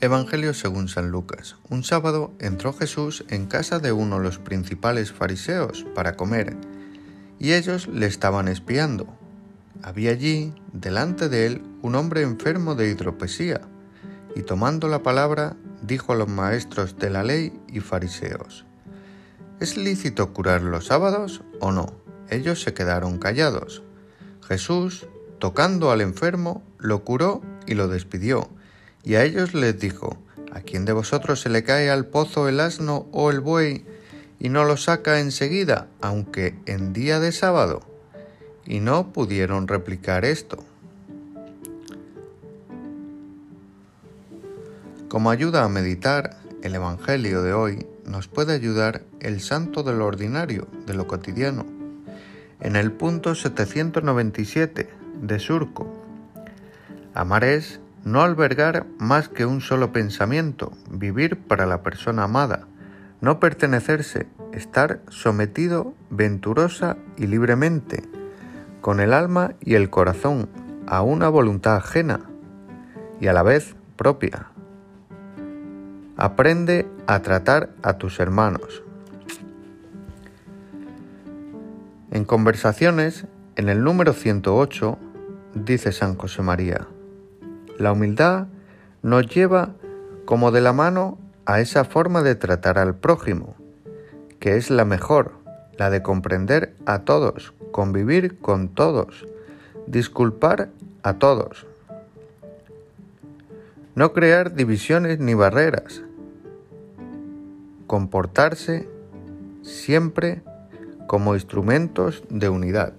Evangelio según San Lucas. Un sábado entró Jesús en casa de uno de los principales fariseos para comer, y ellos le estaban espiando. Había allí, delante de él, un hombre enfermo de hidropesía, y tomando la palabra, dijo a los maestros de la ley y fariseos, ¿Es lícito curar los sábados o no? Ellos se quedaron callados. Jesús, tocando al enfermo, lo curó y lo despidió y a ellos les dijo, ¿a quién de vosotros se le cae al pozo el asno o el buey y no lo saca enseguida, aunque en día de sábado? Y no pudieron replicar esto. Como ayuda a meditar, el Evangelio de hoy nos puede ayudar el santo de lo ordinario, de lo cotidiano. En el punto 797 de Surco, amar es no albergar más que un solo pensamiento, vivir para la persona amada, no pertenecerse, estar sometido venturosa y libremente, con el alma y el corazón, a una voluntad ajena y a la vez propia. Aprende a tratar a tus hermanos. En conversaciones, en el número 108, dice San José María, la humildad nos lleva como de la mano a esa forma de tratar al prójimo, que es la mejor, la de comprender a todos, convivir con todos, disculpar a todos. No crear divisiones ni barreras, comportarse siempre como instrumentos de unidad.